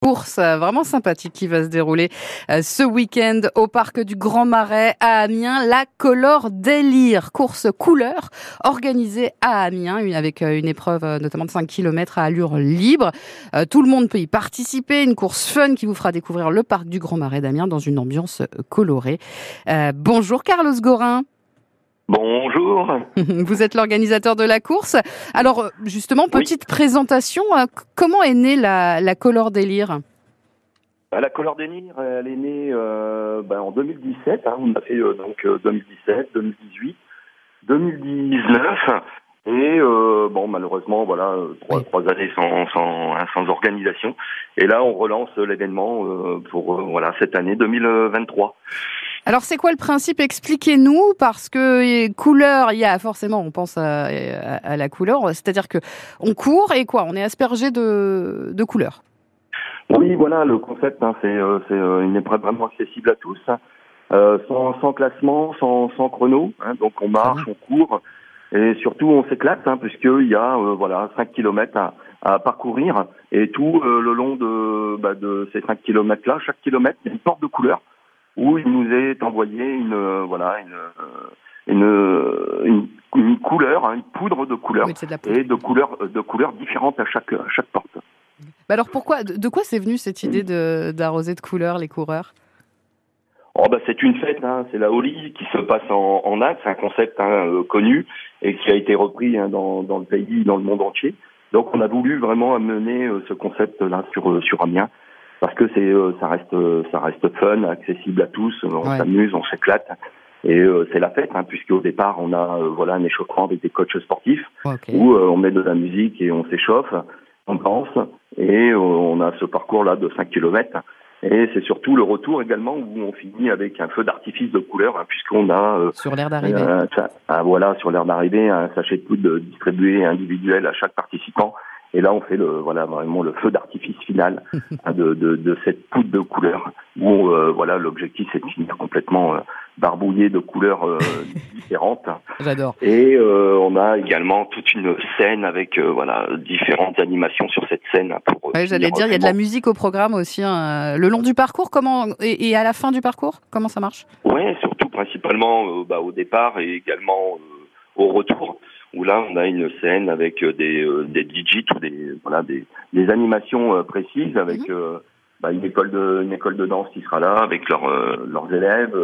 course euh, vraiment sympathique qui va se dérouler euh, ce week-end au parc du Grand Marais à Amiens, la Color Délire, course couleur organisée à Amiens avec euh, une épreuve notamment de 5 km à allure libre. Tout le monde peut y participer, une course fun qui vous fera découvrir le parc du Grand Marais d'Amiens dans une ambiance colorée. bonjour Carlos Gorin. Bonjour. Vous êtes l'organisateur de la course. Alors justement, petite présentation, euh, comment est née la, la Color Délire? Bah, la Color Délire, elle est née euh, bah, en 2017. Hein. on a fait euh, donc 2017, 2018, 2019. Et bon, malheureusement, voilà, trois, trois années sans, sans, hein, sans, organisation. Et là, on relance l'événement pour voilà cette année 2023. Alors c'est quoi le principe? Expliquez-nous parce que couleur, il y a forcément, on pense à, la couleur, c'est-à-dire que on court et quoi? On est aspergé de, de couleurs. Oui, voilà, le concept, hein, c'est euh, euh, une épreuve vraiment accessible à tous, hein. euh, sans, sans, classement, sans, sans chrono. Hein, donc on marche, on court et surtout on s'éclate hein, puisqu'il y a voilà 5 km à, à parcourir et tout le long de, bah, de ces 5 km là, chaque kilomètre, il y a une porte de couleur où il nous est envoyé une euh, voilà une une, une, une couleur, hein, une poudre de couleurs et de couleurs de couleurs différentes à chaque à chaque porte. Bah alors pourquoi de quoi c'est venu cette idée de d'arroser de couleurs les coureurs? Oh bah c'est une fête, hein. c'est la Holi qui se passe en, en c'est un concept hein, euh, connu et qui a été repris hein, dans, dans le pays, dans le monde entier. Donc on a voulu vraiment amener euh, ce concept-là sur sur Amiens parce que c'est euh, ça reste ça reste fun, accessible à tous, on s'amuse, on s'éclate. Et euh, c'est la fête, hein, puisque au départ on a euh, voilà un échauffement avec des coachs sportifs où on met de la musique et on s'échauffe, on danse et on a ce parcours là de 5 km. Et c'est surtout le retour également où on finit avec un feu d'artifice de couleur, hein, puisqu'on a sur l'air d'arrivée. Voilà sur l'air d'arrivée un sachet de poudre distribué individuel à chaque participant et là, on fait le voilà vraiment le feu d'artifice final hein, de, de, de, cette poudre de couleur où euh, voilà l'objectif c'est de finir complètement euh, barbouillé de couleurs euh, différentes. J'adore. Et on a également toute une scène avec voilà différentes animations sur cette scène pour. J'allais dire, il y a de la musique au programme aussi. Hein. Le long du parcours, comment et, à la fin du parcours, comment ça marche? Ouais, surtout principalement bah, au départ et également au retour où là on a une scène avec euh, des euh, des digits ou des voilà des des animations euh, précises avec mhm. bah, une école de une école de danse qui sera là avec leurs leurs élèves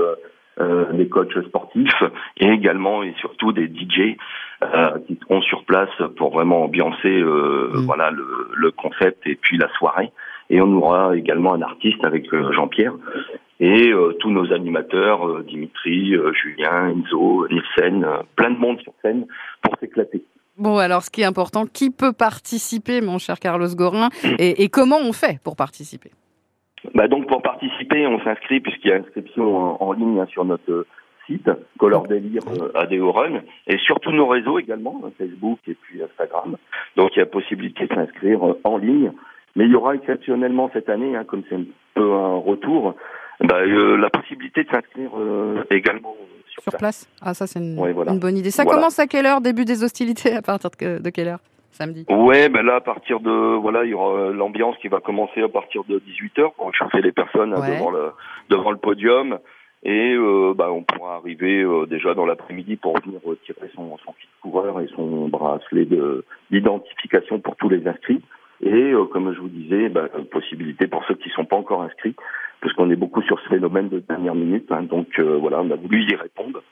euh, des coachs sportifs et également et surtout des DJ euh, qui seront sur place pour vraiment ambiancer euh, mhm. voilà le, le, concept et puis la soirée. Et on aura également un artiste avec Jean-Pierre et euh, tous nos animateurs, euh, Dimitri, euh, Julien, Enzo, Nielsen, plein de monde sur scène pour s'éclater. Bon, alors ce qui est important, qui peut participer, mon cher Carlos Gorin, et, et comment on fait pour participer? Bah donc pour participer, on s'inscrit puisqu'il y a inscription en, ligne hein, sur notre site Color Délire ADO Run et sur tous nos réseaux également, Facebook et puis Instagram. Donc il y a possibilité de s'inscrire en ligne. Mais il y aura exceptionnellement cette année, hein, comme c'est un peu un retour, bah, euh, la possibilité de s'inscrire euh, également sur, sur place. Ah, ça, c'est une, une, bonne idée. Ça commence à quelle heure Début des hostilités À partir de, de quelle heure Samedi? Ouais, ben là, à partir de. Voilà, il y aura l'ambiance qui va commencer à partir de 18h pour chercher les personnes hein, devant, le, devant le podium. Et euh, bah, on pourra arriver euh, déjà dans l'après-midi pour venir retirer son, son kit coureur et son bracelet d'identification pour tous les inscrits. Et euh, comme je vous disais, bah, possibilité pour ceux qui ne sont pas encore inscrits parce qu'on est beaucoup sur ce phénomène de dernière minute. Hein, donc euh, voilà, on a voulu y répondre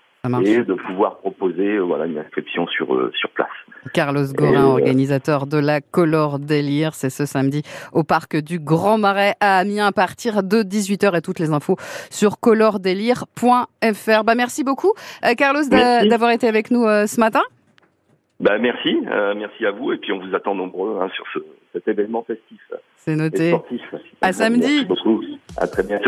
et de pouvoir proposer euh, voilà une inscription sur euh, sur place. Carlos Gorin, organisateur de la Color Délire, c'est ce samedi au parc du Grand Marais à Amiens à partir de 18h et toutes les infos sur colordélire.fr. Bah merci beaucoup Carlos d'avoir été avec nous ce matin. Bah merci, merci à vous et puis on vous attend nombreux hein, sur ce, cet événement festif. C'est noté. À samedi. Merci beaucoup. À très bientôt.